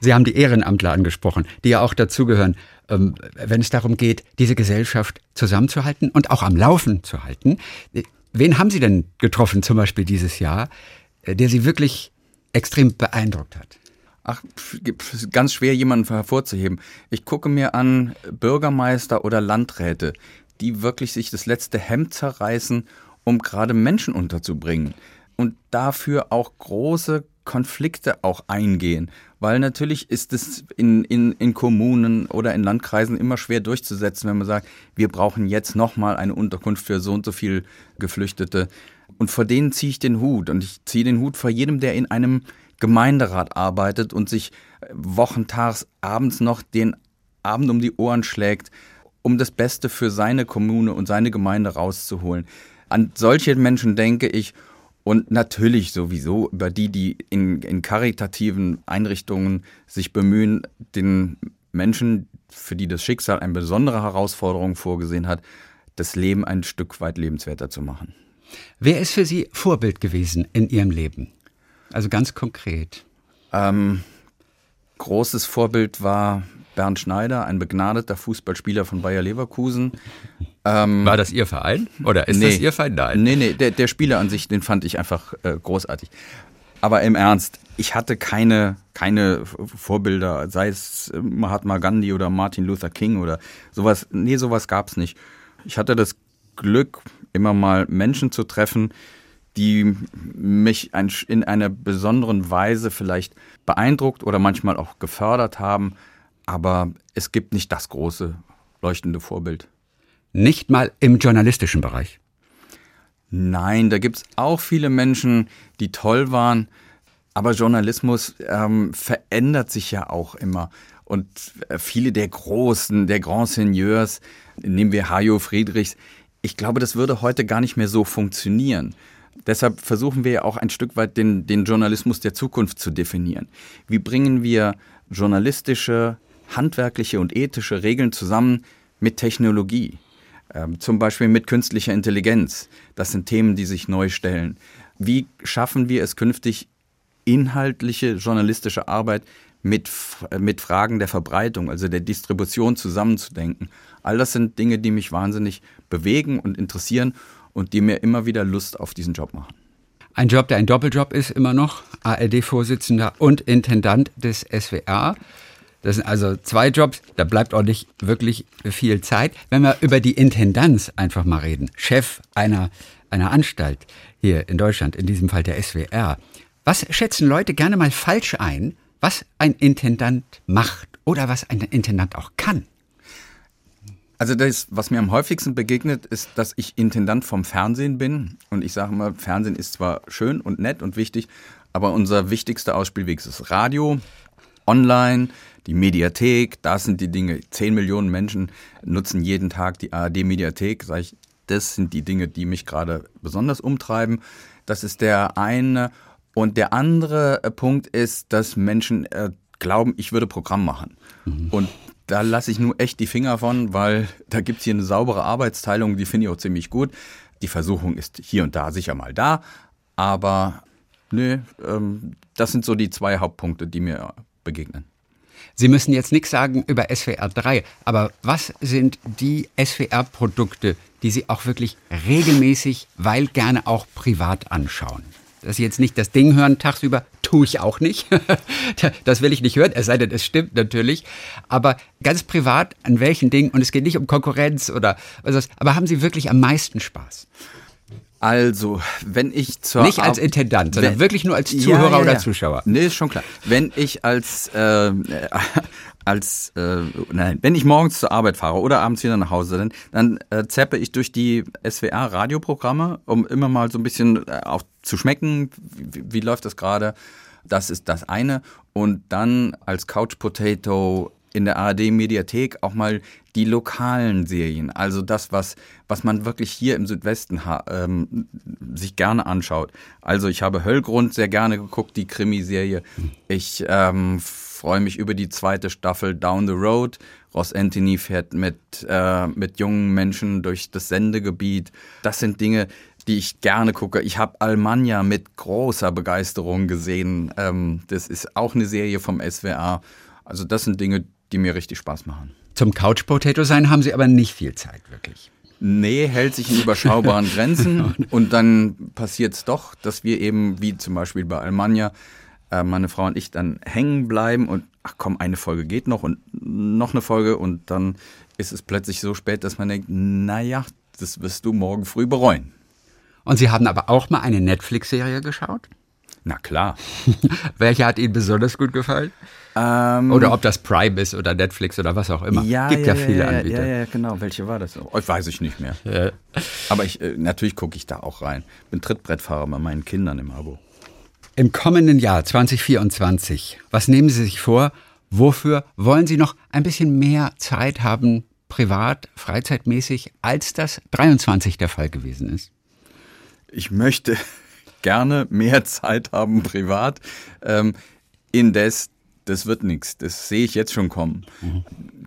Sie haben die Ehrenamtler angesprochen, die ja auch dazugehören, ähm, wenn es darum geht, diese Gesellschaft zusammenzuhalten und auch am Laufen zu halten. Wen haben Sie denn getroffen, zum Beispiel dieses Jahr, äh, der Sie wirklich extrem beeindruckt hat? Ach, ganz schwer jemanden hervorzuheben. Ich gucke mir an Bürgermeister oder Landräte, die wirklich sich das letzte Hemd zerreißen, um gerade Menschen unterzubringen und dafür auch große Konflikte auch eingehen. Weil natürlich ist es in, in, in Kommunen oder in Landkreisen immer schwer durchzusetzen, wenn man sagt, wir brauchen jetzt nochmal eine Unterkunft für so und so viel Geflüchtete. Und vor denen ziehe ich den Hut. Und ich ziehe den Hut vor jedem, der in einem Gemeinderat arbeitet und sich wochentags abends noch den Abend um die Ohren schlägt, um das Beste für seine Kommune und seine Gemeinde rauszuholen. An solche Menschen denke ich und natürlich sowieso über die, die in, in karitativen Einrichtungen sich bemühen, den Menschen, für die das Schicksal eine besondere Herausforderung vorgesehen hat, das Leben ein Stück weit lebenswerter zu machen. Wer ist für Sie Vorbild gewesen in Ihrem Leben? Also ganz konkret. Ähm, großes Vorbild war Bernd Schneider, ein begnadeter Fußballspieler von Bayer Leverkusen. Ähm, war das Ihr Verein? Oder ist nee, das Ihr Verein? Nein. Nee, nee, der, der Spieler an sich, den fand ich einfach äh, großartig. Aber im Ernst, ich hatte keine, keine Vorbilder, sei es äh, Mahatma Gandhi oder Martin Luther King oder sowas. Nee, sowas gab's nicht. Ich hatte das Glück, immer mal Menschen zu treffen, die mich in einer besonderen Weise vielleicht beeindruckt oder manchmal auch gefördert haben. Aber es gibt nicht das große leuchtende Vorbild. Nicht mal im journalistischen Bereich. Nein, da gibt es auch viele Menschen, die toll waren. Aber Journalismus ähm, verändert sich ja auch immer. Und äh, viele der Großen, der Grand Seigneurs, nehmen wir Hajo Friedrichs, ich glaube, das würde heute gar nicht mehr so funktionieren. Deshalb versuchen wir ja auch ein Stück weit den, den Journalismus der Zukunft zu definieren. Wie bringen wir journalistische, handwerkliche und ethische Regeln zusammen mit Technologie? Ähm, zum Beispiel mit künstlicher Intelligenz. Das sind Themen, die sich neu stellen. Wie schaffen wir es künftig, inhaltliche journalistische Arbeit mit, mit Fragen der Verbreitung, also der Distribution zusammenzudenken? All das sind Dinge, die mich wahnsinnig bewegen und interessieren und die mir immer wieder Lust auf diesen Job machen. Ein Job, der ein Doppeljob ist, immer noch ARD-Vorsitzender und Intendant des SWR. Das sind also zwei Jobs, da bleibt auch nicht wirklich viel Zeit. Wenn wir über die Intendanz einfach mal reden, Chef einer, einer Anstalt hier in Deutschland, in diesem Fall der SWR. Was schätzen Leute gerne mal falsch ein, was ein Intendant macht oder was ein Intendant auch kann? Also das, was mir am häufigsten begegnet, ist, dass ich Intendant vom Fernsehen bin. Und ich sage immer, Fernsehen ist zwar schön und nett und wichtig, aber unser wichtigster Ausspielweg ist Radio, online, die Mediathek. Das sind die Dinge. Zehn Millionen Menschen nutzen jeden Tag die ARD-Mediathek. Sag ich, das sind die Dinge, die mich gerade besonders umtreiben. Das ist der eine. Und der andere Punkt ist, dass Menschen äh, glauben, ich würde Programm machen. Mhm. Und da lasse ich nur echt die Finger von, weil da gibt es hier eine saubere Arbeitsteilung, die finde ich auch ziemlich gut. Die Versuchung ist hier und da sicher mal da, aber nö, ähm, das sind so die zwei Hauptpunkte, die mir begegnen. Sie müssen jetzt nichts sagen über SWR 3, aber was sind die SWR-Produkte, die Sie auch wirklich regelmäßig, weil gerne auch privat anschauen? Dass Sie jetzt nicht das Ding hören tagsüber, tue ich auch nicht. das will ich nicht hören, es sei denn, es stimmt natürlich. Aber ganz privat, an welchen Dingen, und es geht nicht um Konkurrenz oder was, aber haben Sie wirklich am meisten Spaß? Also, wenn ich zur Nicht als Intendant, sondern wenn, wirklich nur als Zuhörer ja, ja, ja. oder Zuschauer. Nee, ist schon klar. Wenn ich als, äh, als äh, nein, wenn ich morgens zur Arbeit fahre oder abends wieder nach Hause, dann, dann äh, zappe ich durch die SWR-Radioprogramme, um immer mal so ein bisschen äh, auch zu schmecken, wie, wie läuft das gerade. Das ist das eine. Und dann als Couch Potato in der ARD-Mediathek auch mal die lokalen Serien, also das, was, was man wirklich hier im Südwesten ähm, sich gerne anschaut. Also ich habe Höllgrund sehr gerne geguckt, die Krimiserie. Ich ähm, freue mich über die zweite Staffel Down the Road. Ross Anthony fährt mit, äh, mit jungen Menschen durch das Sendegebiet. Das sind Dinge, die ich gerne gucke. Ich habe Almania mit großer Begeisterung gesehen. Ähm, das ist auch eine Serie vom SWR. Also das sind Dinge, die mir richtig Spaß machen. Zum Couch Potato sein haben Sie aber nicht viel Zeit, wirklich. Nee, hält sich in überschaubaren Grenzen und dann passiert es doch, dass wir eben, wie zum Beispiel bei Almania, äh, meine Frau und ich dann hängen bleiben und ach komm, eine Folge geht noch und noch eine Folge und dann ist es plötzlich so spät, dass man denkt, naja, das wirst du morgen früh bereuen. Und Sie haben aber auch mal eine Netflix-Serie geschaut? Na klar. Welche hat Ihnen besonders gut gefallen? Ähm, oder ob das Prime ist oder Netflix oder was auch immer. Ja, Gibt ja, ja viele ja, Anbieter. Ja, ja, genau. Welche war das? Oh, weiß ich nicht mehr. Aber ich, äh, natürlich gucke ich da auch rein. Bin Trittbrettfahrer bei meinen Kindern im Abo. Im kommenden Jahr 2024, was nehmen Sie sich vor? Wofür wollen Sie noch ein bisschen mehr Zeit haben, privat, freizeitmäßig, als das 23 der Fall gewesen ist? Ich möchte gerne mehr Zeit haben privat. Ähm, indes das wird nichts. Das sehe ich jetzt schon kommen.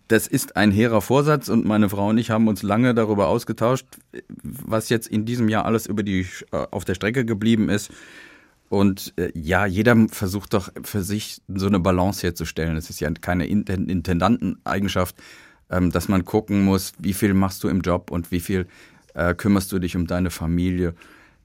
Das ist ein hehrer Vorsatz und meine Frau und ich haben uns lange darüber ausgetauscht, was jetzt in diesem Jahr alles über die äh, auf der Strecke geblieben ist. Und äh, ja, jeder versucht doch für sich so eine Balance herzustellen. Es ist ja keine Intendanteneigenschaft, ähm, dass man gucken muss, wie viel machst du im Job und wie viel äh, kümmerst du dich um deine Familie.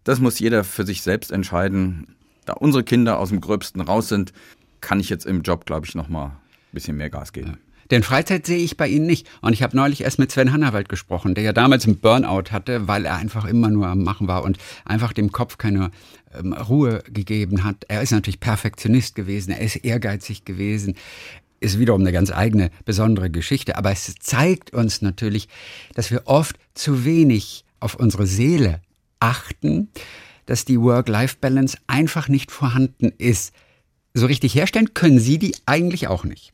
Das muss jeder für sich selbst entscheiden. Da unsere Kinder aus dem Gröbsten raus sind, kann ich jetzt im Job, glaube ich, noch mal ein bisschen mehr Gas geben. Denn Freizeit sehe ich bei Ihnen nicht. Und ich habe neulich erst mit Sven Hannawald gesprochen, der ja damals einen Burnout hatte, weil er einfach immer nur am Machen war und einfach dem Kopf keine ähm, Ruhe gegeben hat. Er ist natürlich Perfektionist gewesen, er ist ehrgeizig gewesen. Ist wiederum eine ganz eigene, besondere Geschichte. Aber es zeigt uns natürlich, dass wir oft zu wenig auf unsere Seele achten, dass die Work-Life-Balance einfach nicht vorhanden ist. So richtig herstellen können Sie die eigentlich auch nicht.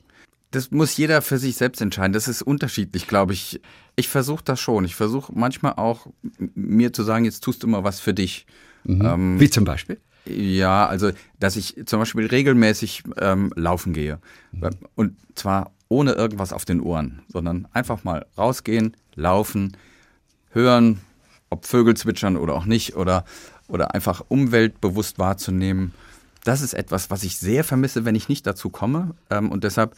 Das muss jeder für sich selbst entscheiden. Das ist unterschiedlich, glaube ich. Ich versuche das schon. Ich versuche manchmal auch mir zu sagen, jetzt tust du mal was für dich. Mhm. Ähm, Wie zum Beispiel? Ja, also dass ich zum Beispiel regelmäßig ähm, laufen gehe. Mhm. Und zwar ohne irgendwas auf den Ohren, sondern einfach mal rausgehen, laufen, hören, ob Vögel zwitschern oder auch nicht, oder, oder einfach umweltbewusst wahrzunehmen. Das ist etwas, was ich sehr vermisse, wenn ich nicht dazu komme. Ähm, und deshalb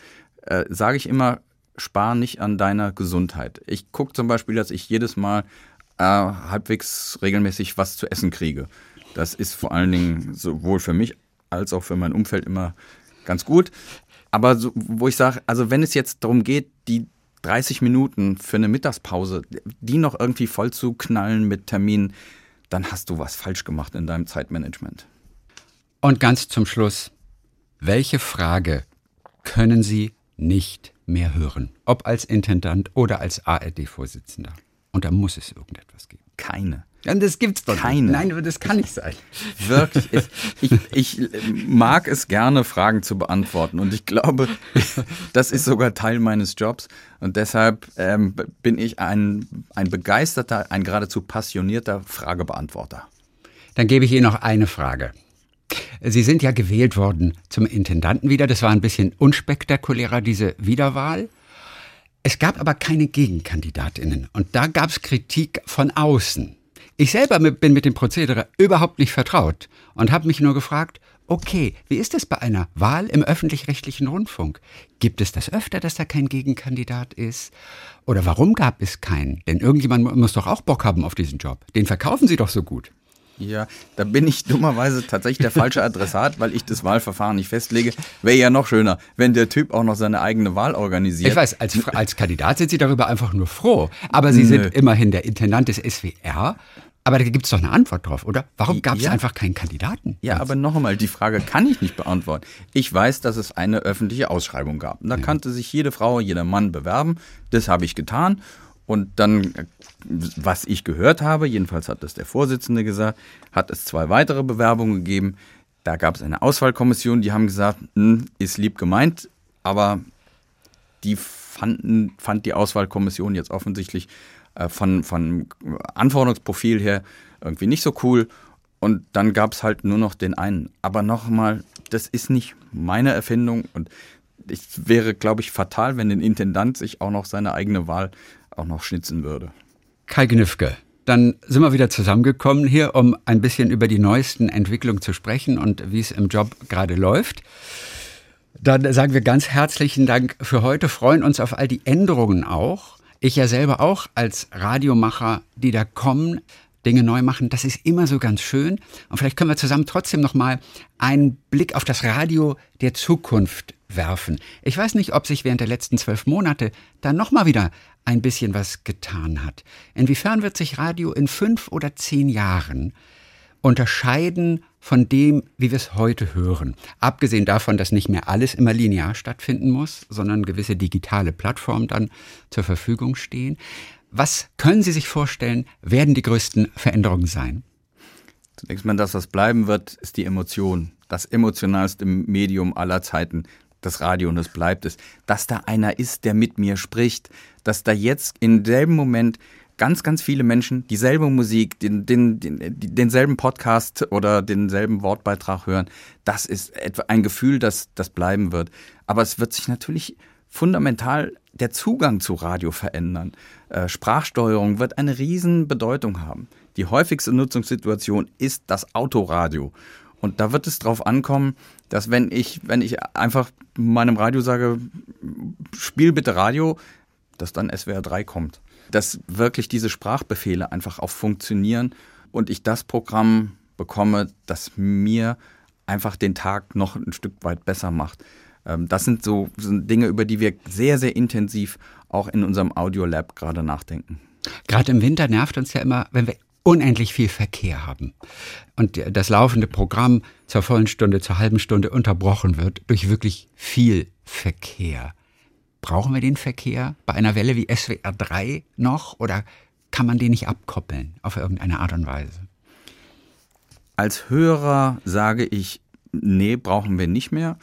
äh, sage ich immer, spar nicht an deiner Gesundheit. Ich gucke zum Beispiel, dass ich jedes Mal äh, halbwegs regelmäßig was zu essen kriege. Das ist vor allen Dingen sowohl für mich als auch für mein Umfeld immer ganz gut. Aber so, wo ich sage, also wenn es jetzt darum geht, die 30 Minuten für eine Mittagspause, die noch irgendwie voll zu knallen mit Terminen, dann hast du was falsch gemacht in deinem Zeitmanagement. Und ganz zum Schluss, welche Frage können Sie nicht mehr hören? Ob als Intendant oder als ARD-Vorsitzender? Und da muss es irgendetwas geben. Keine. Das gibt's doch Keine. Nicht. Nein, das kann nicht sein. Wirklich. Ich, ich mag es gerne, Fragen zu beantworten. Und ich glaube, das ist sogar Teil meines Jobs. Und deshalb ähm, bin ich ein, ein begeisterter, ein geradezu passionierter Fragebeantworter. Dann gebe ich Ihnen noch eine Frage. Sie sind ja gewählt worden zum Intendanten wieder. Das war ein bisschen unspektakulärer, diese Wiederwahl. Es gab aber keine Gegenkandidatinnen. Und da gab es Kritik von außen. Ich selber bin mit dem Prozedere überhaupt nicht vertraut und habe mich nur gefragt, okay, wie ist es bei einer Wahl im öffentlich-rechtlichen Rundfunk? Gibt es das öfter, dass da kein Gegenkandidat ist? Oder warum gab es keinen? Denn irgendjemand muss doch auch Bock haben auf diesen Job. Den verkaufen Sie doch so gut. Ja, da bin ich dummerweise tatsächlich der falsche Adressat, weil ich das Wahlverfahren nicht festlege. Wäre ja noch schöner, wenn der Typ auch noch seine eigene Wahl organisiert. Ich weiß, als, als Kandidat sind Sie darüber einfach nur froh. Aber Sie Nö. sind immerhin der Intendant des SWR. Aber da gibt es doch eine Antwort drauf, oder? Warum gab es ja. einfach keinen Kandidaten? Ja, aber noch einmal, die Frage kann ich nicht beantworten. Ich weiß, dass es eine öffentliche Ausschreibung gab. Und da ja. kannte sich jede Frau, jeder Mann bewerben. Das habe ich getan. Und dann, was ich gehört habe, jedenfalls hat das der Vorsitzende gesagt, hat es zwei weitere Bewerbungen gegeben. Da gab es eine Auswahlkommission, die haben gesagt, hm, ist lieb gemeint, aber die fanden, fand die Auswahlkommission jetzt offensichtlich äh, von, von Anforderungsprofil her irgendwie nicht so cool. Und dann gab es halt nur noch den einen. Aber nochmal, das ist nicht meine Erfindung und es wäre, glaube ich, fatal, wenn ein Intendant sich auch noch seine eigene Wahl auch noch schnitzen würde. Kai Gnifke, dann sind wir wieder zusammengekommen hier, um ein bisschen über die neuesten Entwicklungen zu sprechen und wie es im Job gerade läuft. Dann sagen wir ganz herzlichen Dank für heute, freuen uns auf all die Änderungen auch. Ich ja selber auch als Radiomacher, die da kommen, Dinge neu machen, das ist immer so ganz schön. Und vielleicht können wir zusammen trotzdem noch mal einen Blick auf das Radio der Zukunft werfen. Ich weiß nicht, ob sich während der letzten zwölf Monate da noch mal wieder ein bisschen was getan hat. Inwiefern wird sich Radio in fünf oder zehn Jahren unterscheiden von dem, wie wir es heute hören. Abgesehen davon, dass nicht mehr alles immer linear stattfinden muss, sondern gewisse digitale Plattformen dann zur Verfügung stehen. Was können Sie sich vorstellen, werden die größten Veränderungen sein? Zunächst mal das, was bleiben wird, ist die Emotion. Das emotionalste Medium aller Zeiten das Radio und es bleibt es, dass da einer ist, der mit mir spricht, dass da jetzt im selben Moment ganz, ganz viele Menschen dieselbe Musik, den, den, den, denselben Podcast oder denselben Wortbeitrag hören. Das ist ein Gefühl, das, das bleiben wird. Aber es wird sich natürlich fundamental der Zugang zu Radio verändern. Äh, Sprachsteuerung wird eine riesen Bedeutung haben. Die häufigste Nutzungssituation ist das Autoradio. Und da wird es darauf ankommen, dass wenn ich, wenn ich einfach meinem Radio sage, spiel bitte Radio, dass dann SWR 3 kommt. Dass wirklich diese Sprachbefehle einfach auch funktionieren und ich das Programm bekomme, das mir einfach den Tag noch ein Stück weit besser macht. Ähm, das sind so sind Dinge, über die wir sehr, sehr intensiv auch in unserem Audiolab gerade nachdenken. Gerade im Winter nervt uns ja immer, wenn wir unendlich viel Verkehr haben und das laufende Programm zur vollen Stunde, zur halben Stunde unterbrochen wird durch wirklich viel Verkehr. Brauchen wir den Verkehr bei einer Welle wie SWR 3 noch oder kann man den nicht abkoppeln auf irgendeine Art und Weise? Als Hörer sage ich, nee, brauchen wir nicht mehr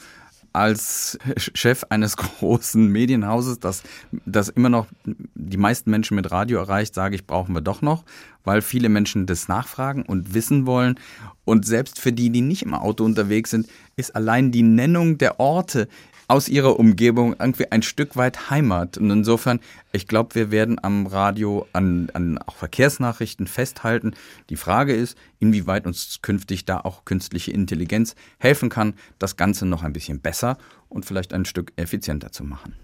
als Chef eines großen Medienhauses, das, das immer noch die meisten Menschen mit Radio erreicht, sage ich, brauchen wir doch noch, weil viele Menschen das nachfragen und wissen wollen. Und selbst für die, die nicht im Auto unterwegs sind, ist allein die Nennung der Orte, aus ihrer Umgebung irgendwie ein Stück weit Heimat. Und insofern, ich glaube, wir werden am Radio an, an auch Verkehrsnachrichten festhalten. Die Frage ist, inwieweit uns künftig da auch künstliche Intelligenz helfen kann, das Ganze noch ein bisschen besser und vielleicht ein Stück effizienter zu machen.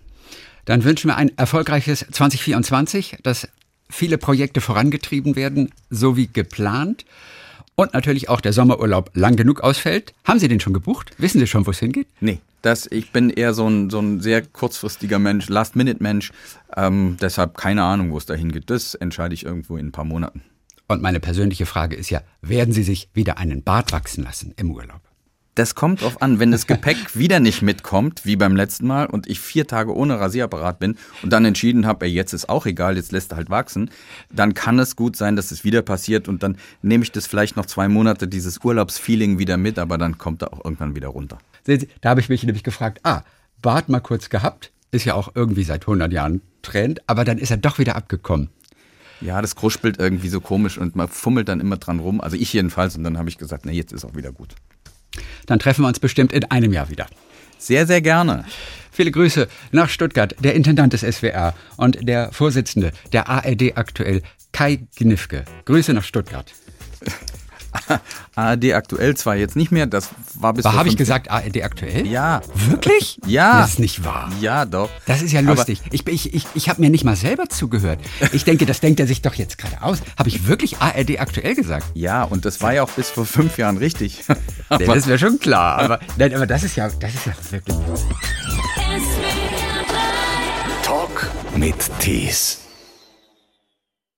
Dann wünschen wir ein erfolgreiches 2024, dass viele Projekte vorangetrieben werden, so wie geplant. Und natürlich auch der Sommerurlaub lang genug ausfällt. Haben Sie den schon gebucht? Wissen Sie schon, wo es hingeht? Nee, das, ich bin eher so ein, so ein sehr kurzfristiger Mensch, Last-Minute-Mensch. Ähm, deshalb keine Ahnung, wo es dahin geht. Das entscheide ich irgendwo in ein paar Monaten. Und meine persönliche Frage ist ja, werden Sie sich wieder einen Bart wachsen lassen im Urlaub? Das kommt drauf an, wenn das Gepäck wieder nicht mitkommt, wie beim letzten Mal, und ich vier Tage ohne Rasierapparat bin und dann entschieden habe, ey, jetzt ist auch egal, jetzt lässt er halt wachsen, dann kann es gut sein, dass es wieder passiert und dann nehme ich das vielleicht noch zwei Monate, dieses Urlaubsfeeling wieder mit, aber dann kommt er auch irgendwann wieder runter. Sehen Sie, da habe ich mich nämlich gefragt, ah, Bart mal kurz gehabt, ist ja auch irgendwie seit 100 Jahren Trend, aber dann ist er doch wieder abgekommen. Ja, das kruspelt irgendwie so komisch und man fummelt dann immer dran rum. Also ich jedenfalls. Und dann habe ich gesagt, na jetzt ist auch wieder gut. Dann treffen wir uns bestimmt in einem Jahr wieder. Sehr, sehr gerne. Viele Grüße nach Stuttgart, der Intendant des SWR und der Vorsitzende der ARD aktuell, Kai Gnifke. Grüße nach Stuttgart. ARD aktuell zwar jetzt nicht mehr, das war bis. Habe ich gesagt ARD aktuell? Ja. Wirklich? Ja. Das ist nicht wahr. Ja, doch. Das ist ja lustig. Aber ich ich, ich, ich habe mir nicht mal selber zugehört. Ich denke, das denkt er sich doch jetzt gerade aus. Habe ich wirklich ARD aktuell gesagt? Ja, und das war ja auch bis vor fünf Jahren richtig. nee, das wäre schon klar. Aber, nein, aber das ist ja, das ist ja wirklich. Talk mit Tees.